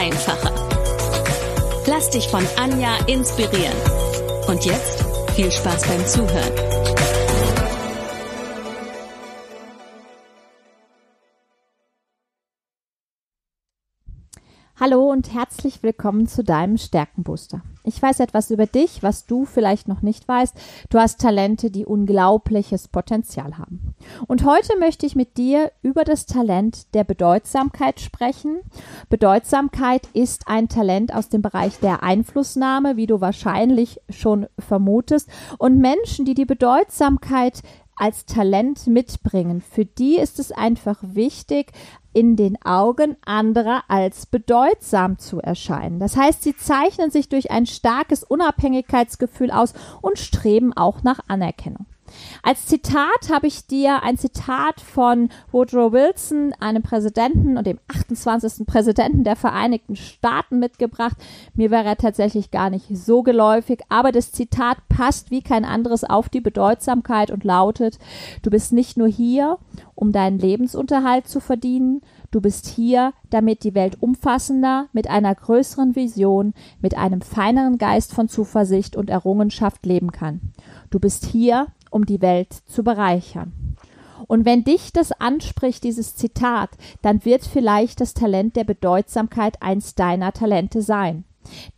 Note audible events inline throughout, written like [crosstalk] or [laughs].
einfacher. Lass dich von Anja inspirieren. Und jetzt viel Spaß beim Zuhören. Hallo und herzlich willkommen zu deinem Stärkenbooster. Ich weiß etwas über dich, was du vielleicht noch nicht weißt. Du hast Talente, die unglaubliches Potenzial haben. Und heute möchte ich mit dir über das Talent der Bedeutsamkeit sprechen. Bedeutsamkeit ist ein Talent aus dem Bereich der Einflussnahme, wie du wahrscheinlich schon vermutest. Und Menschen, die die Bedeutsamkeit als Talent mitbringen. Für die ist es einfach wichtig, in den Augen anderer als bedeutsam zu erscheinen. Das heißt, sie zeichnen sich durch ein starkes Unabhängigkeitsgefühl aus und streben auch nach Anerkennung. Als Zitat habe ich dir ein Zitat von Woodrow Wilson, einem Präsidenten und dem 28. Präsidenten der Vereinigten Staaten mitgebracht. Mir wäre er tatsächlich gar nicht so geläufig, aber das Zitat passt wie kein anderes auf die Bedeutsamkeit und lautet, du bist nicht nur hier, um deinen Lebensunterhalt zu verdienen, Du bist hier, damit die Welt umfassender, mit einer größeren Vision, mit einem feineren Geist von Zuversicht und Errungenschaft leben kann. Du bist hier, um die Welt zu bereichern. Und wenn dich das anspricht, dieses Zitat, dann wird vielleicht das Talent der Bedeutsamkeit eins deiner Talente sein.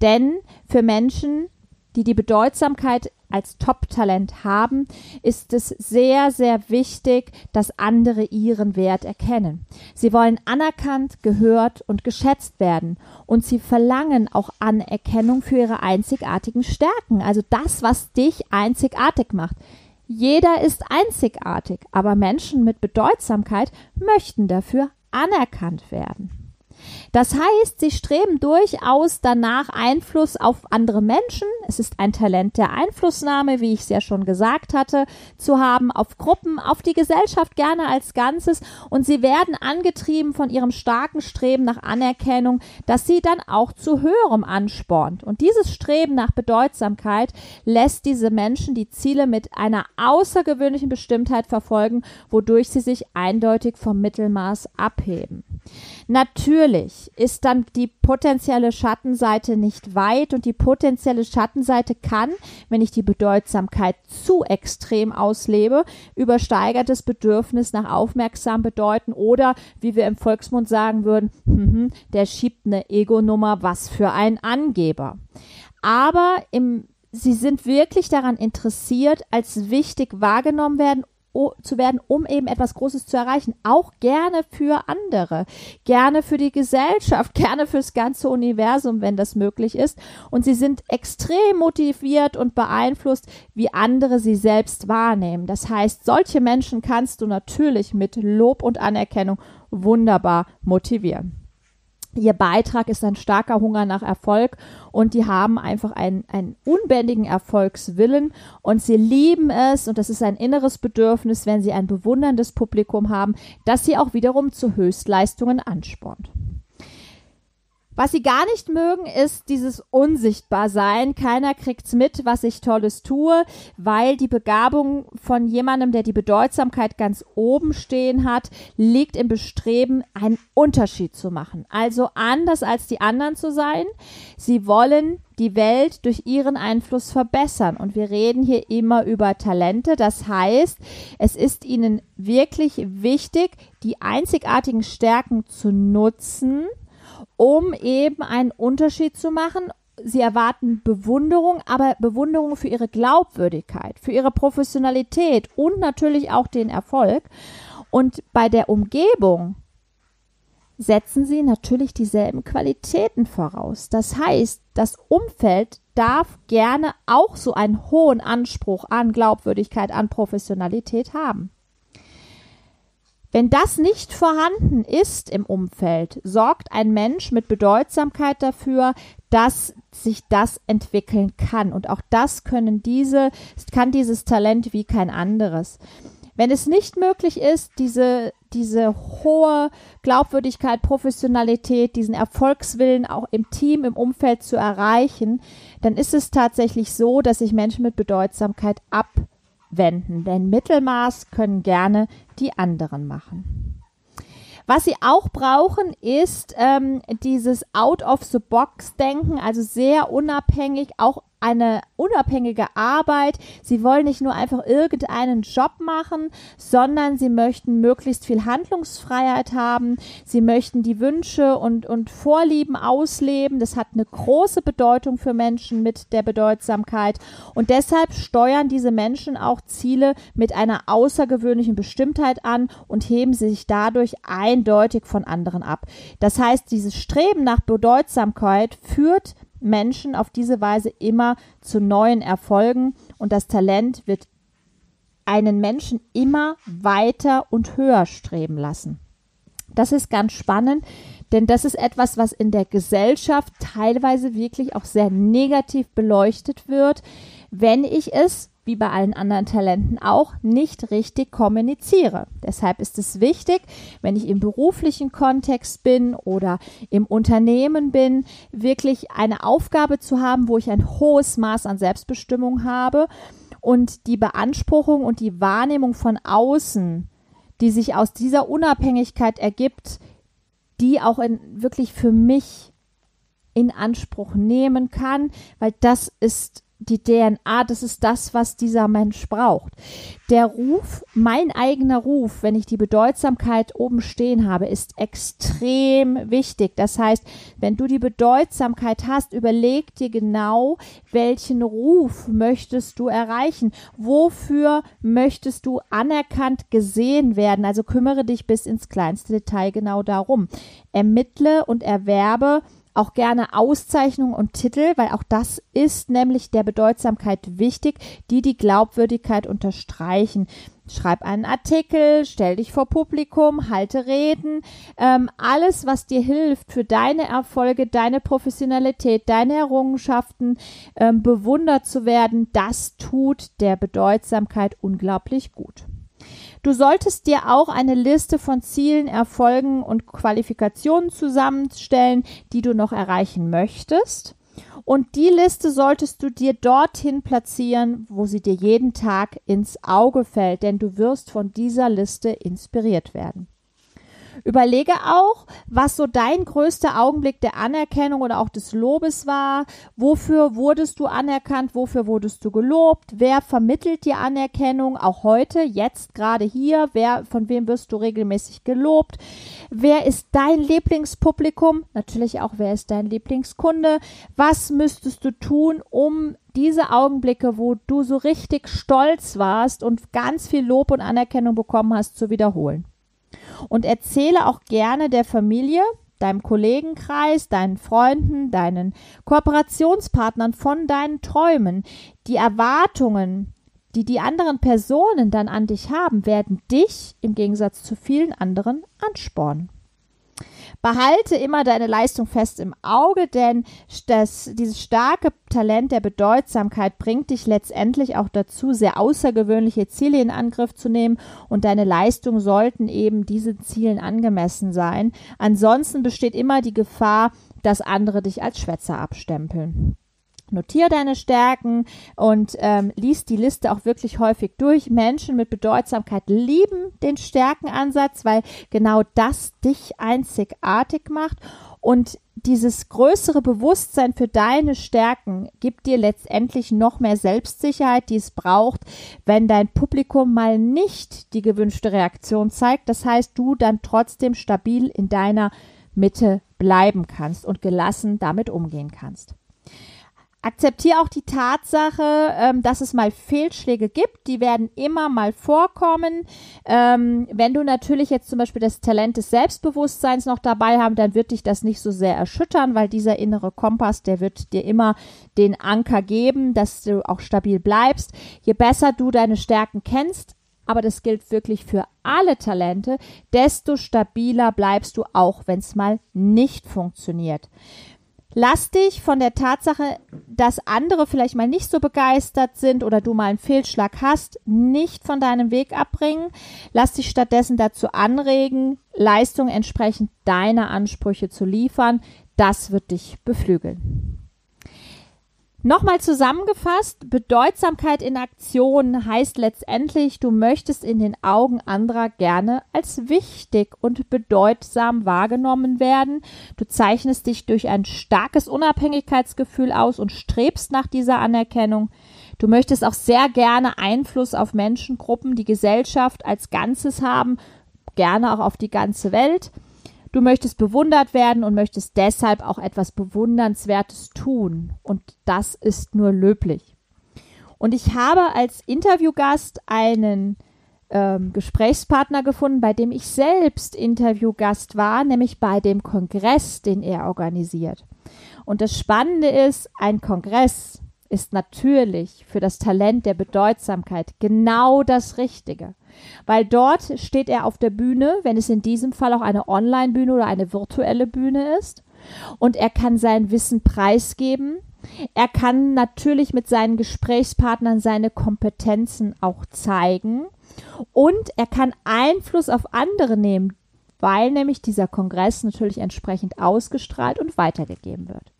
Denn für Menschen, die die Bedeutsamkeit als Top-Talent haben, ist es sehr, sehr wichtig, dass andere ihren Wert erkennen. Sie wollen anerkannt, gehört und geschätzt werden und sie verlangen auch Anerkennung für ihre einzigartigen Stärken, also das, was dich einzigartig macht. Jeder ist einzigartig, aber Menschen mit Bedeutsamkeit möchten dafür anerkannt werden. Das heißt, sie streben durchaus danach Einfluss auf andere Menschen. Es ist ein Talent der Einflussnahme, wie ich es ja schon gesagt hatte, zu haben auf Gruppen, auf die Gesellschaft gerne als Ganzes. Und sie werden angetrieben von ihrem starken Streben nach Anerkennung, das sie dann auch zu höherem anspornt. Und dieses Streben nach Bedeutsamkeit lässt diese Menschen die Ziele mit einer außergewöhnlichen Bestimmtheit verfolgen, wodurch sie sich eindeutig vom Mittelmaß abheben. Natürlich ist dann die potenzielle Schattenseite nicht weit und die potenzielle Schattenseite kann, wenn ich die Bedeutsamkeit zu extrem auslebe, übersteigertes Bedürfnis nach Aufmerksam bedeuten oder, wie wir im Volksmund sagen würden, hm, der schiebt eine Ego-Nummer, was für ein Angeber. Aber im Sie sind wirklich daran interessiert, als wichtig wahrgenommen werden zu werden, um eben etwas Großes zu erreichen. Auch gerne für andere, gerne für die Gesellschaft, [laughs] gerne fürs ganze Universum, wenn das möglich ist. Und sie sind extrem motiviert und beeinflusst, wie andere sie selbst wahrnehmen. Das heißt, solche Menschen kannst du natürlich mit Lob und Anerkennung wunderbar motivieren. Ihr Beitrag ist ein starker Hunger nach Erfolg und die haben einfach einen, einen unbändigen Erfolgswillen und sie lieben es und das ist ein inneres Bedürfnis, wenn sie ein bewunderndes Publikum haben, das sie auch wiederum zu Höchstleistungen anspornt. Was sie gar nicht mögen, ist dieses Unsichtbarsein. Keiner kriegt's mit, was ich Tolles tue, weil die Begabung von jemandem, der die Bedeutsamkeit ganz oben stehen hat, liegt im Bestreben, einen Unterschied zu machen. Also anders als die anderen zu sein. Sie wollen die Welt durch ihren Einfluss verbessern. Und wir reden hier immer über Talente. Das heißt, es ist ihnen wirklich wichtig, die einzigartigen Stärken zu nutzen, um eben einen Unterschied zu machen. Sie erwarten Bewunderung, aber Bewunderung für ihre Glaubwürdigkeit, für ihre Professionalität und natürlich auch den Erfolg. Und bei der Umgebung setzen sie natürlich dieselben Qualitäten voraus. Das heißt, das Umfeld darf gerne auch so einen hohen Anspruch an Glaubwürdigkeit, an Professionalität haben. Wenn das nicht vorhanden ist im Umfeld, sorgt ein Mensch mit Bedeutsamkeit dafür, dass sich das entwickeln kann. Und auch das können diese, kann dieses Talent wie kein anderes. Wenn es nicht möglich ist, diese, diese hohe Glaubwürdigkeit, Professionalität, diesen Erfolgswillen auch im Team, im Umfeld zu erreichen, dann ist es tatsächlich so, dass sich Menschen mit Bedeutsamkeit abwenden. Denn Mittelmaß können gerne die anderen machen. Was sie auch brauchen, ist ähm, dieses Out-of-the-Box-Denken, also sehr unabhängig, auch eine unabhängige Arbeit. Sie wollen nicht nur einfach irgendeinen Job machen, sondern sie möchten möglichst viel Handlungsfreiheit haben. Sie möchten die Wünsche und, und Vorlieben ausleben. Das hat eine große Bedeutung für Menschen mit der Bedeutsamkeit. Und deshalb steuern diese Menschen auch Ziele mit einer außergewöhnlichen Bestimmtheit an und heben sich dadurch eindeutig von anderen ab. Das heißt, dieses Streben nach Bedeutsamkeit führt Menschen auf diese Weise immer zu neuen Erfolgen und das Talent wird einen Menschen immer weiter und höher streben lassen. Das ist ganz spannend, denn das ist etwas, was in der Gesellschaft teilweise wirklich auch sehr negativ beleuchtet wird, wenn ich es wie bei allen anderen Talenten auch, nicht richtig kommuniziere. Deshalb ist es wichtig, wenn ich im beruflichen Kontext bin oder im Unternehmen bin, wirklich eine Aufgabe zu haben, wo ich ein hohes Maß an Selbstbestimmung habe und die Beanspruchung und die Wahrnehmung von außen, die sich aus dieser Unabhängigkeit ergibt, die auch in, wirklich für mich in Anspruch nehmen kann, weil das ist die DNA, das ist das, was dieser Mensch braucht. Der Ruf, mein eigener Ruf, wenn ich die Bedeutsamkeit oben stehen habe, ist extrem wichtig. Das heißt, wenn du die Bedeutsamkeit hast, überleg dir genau, welchen Ruf möchtest du erreichen? Wofür möchtest du anerkannt gesehen werden? Also kümmere dich bis ins kleinste Detail genau darum. Ermittle und erwerbe auch gerne Auszeichnungen und Titel, weil auch das ist nämlich der Bedeutsamkeit wichtig, die die Glaubwürdigkeit unterstreichen. Schreib einen Artikel, stell dich vor Publikum, halte Reden, ähm, alles, was dir hilft für deine Erfolge, deine Professionalität, deine Errungenschaften ähm, bewundert zu werden, das tut der Bedeutsamkeit unglaublich gut. Du solltest dir auch eine Liste von Zielen, Erfolgen und Qualifikationen zusammenstellen, die du noch erreichen möchtest. Und die Liste solltest du dir dorthin platzieren, wo sie dir jeden Tag ins Auge fällt, denn du wirst von dieser Liste inspiriert werden. Überlege auch, was so dein größter Augenblick der Anerkennung oder auch des Lobes war. Wofür wurdest du anerkannt? Wofür wurdest du gelobt? Wer vermittelt dir Anerkennung? Auch heute, jetzt, gerade hier. Wer, von wem wirst du regelmäßig gelobt? Wer ist dein Lieblingspublikum? Natürlich auch, wer ist dein Lieblingskunde? Was müsstest du tun, um diese Augenblicke, wo du so richtig stolz warst und ganz viel Lob und Anerkennung bekommen hast, zu wiederholen? Und erzähle auch gerne der Familie, deinem Kollegenkreis, deinen Freunden, deinen Kooperationspartnern von deinen Träumen. Die Erwartungen, die die anderen Personen dann an dich haben, werden dich im Gegensatz zu vielen anderen anspornen. Behalte immer deine Leistung fest im Auge, denn das, dieses starke Talent der Bedeutsamkeit bringt dich letztendlich auch dazu, sehr außergewöhnliche Ziele in Angriff zu nehmen und deine Leistungen sollten eben diesen Zielen angemessen sein. Ansonsten besteht immer die Gefahr, dass andere dich als Schwätzer abstempeln. Notier deine Stärken und ähm, lies die Liste auch wirklich häufig durch. Menschen mit Bedeutsamkeit lieben den Stärkenansatz, weil genau das dich einzigartig macht. Und dieses größere Bewusstsein für deine Stärken gibt dir letztendlich noch mehr Selbstsicherheit, die es braucht, wenn dein Publikum mal nicht die gewünschte Reaktion zeigt. Das heißt, du dann trotzdem stabil in deiner Mitte bleiben kannst und gelassen damit umgehen kannst. Akzeptiere auch die Tatsache, ähm, dass es mal Fehlschläge gibt. Die werden immer mal vorkommen. Ähm, wenn du natürlich jetzt zum Beispiel das Talent des Selbstbewusstseins noch dabei haben, dann wird dich das nicht so sehr erschüttern, weil dieser innere Kompass, der wird dir immer den Anker geben, dass du auch stabil bleibst. Je besser du deine Stärken kennst, aber das gilt wirklich für alle Talente, desto stabiler bleibst du auch, wenn es mal nicht funktioniert. Lass dich von der Tatsache, dass andere vielleicht mal nicht so begeistert sind oder du mal einen Fehlschlag hast, nicht von deinem Weg abbringen. Lass dich stattdessen dazu anregen, Leistung entsprechend deiner Ansprüche zu liefern. Das wird dich beflügeln. Nochmal zusammengefasst, Bedeutsamkeit in Aktion heißt letztendlich, du möchtest in den Augen anderer gerne als wichtig und bedeutsam wahrgenommen werden. Du zeichnest dich durch ein starkes Unabhängigkeitsgefühl aus und strebst nach dieser Anerkennung. Du möchtest auch sehr gerne Einfluss auf Menschengruppen, die Gesellschaft als Ganzes haben, gerne auch auf die ganze Welt. Du möchtest bewundert werden und möchtest deshalb auch etwas Bewundernswertes tun. Und das ist nur löblich. Und ich habe als Interviewgast einen ähm, Gesprächspartner gefunden, bei dem ich selbst Interviewgast war, nämlich bei dem Kongress, den er organisiert. Und das Spannende ist, ein Kongress ist natürlich für das Talent der Bedeutsamkeit genau das Richtige weil dort steht er auf der Bühne, wenn es in diesem Fall auch eine Online-Bühne oder eine virtuelle Bühne ist. Und er kann sein Wissen preisgeben. Er kann natürlich mit seinen Gesprächspartnern seine Kompetenzen auch zeigen. Und er kann Einfluss auf andere nehmen, weil nämlich dieser Kongress natürlich entsprechend ausgestrahlt und weitergegeben wird.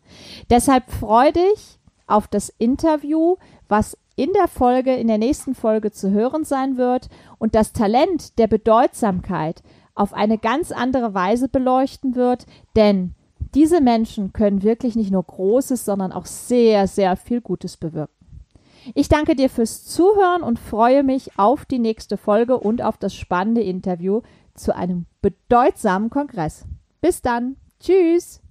Deshalb freue dich auf das Interview, was in der Folge, in der nächsten Folge zu hören sein wird und das Talent der Bedeutsamkeit auf eine ganz andere Weise beleuchten wird, denn diese Menschen können wirklich nicht nur Großes, sondern auch sehr, sehr viel Gutes bewirken. Ich danke dir fürs Zuhören und freue mich auf die nächste Folge und auf das spannende Interview zu einem bedeutsamen Kongress. Bis dann. Tschüss.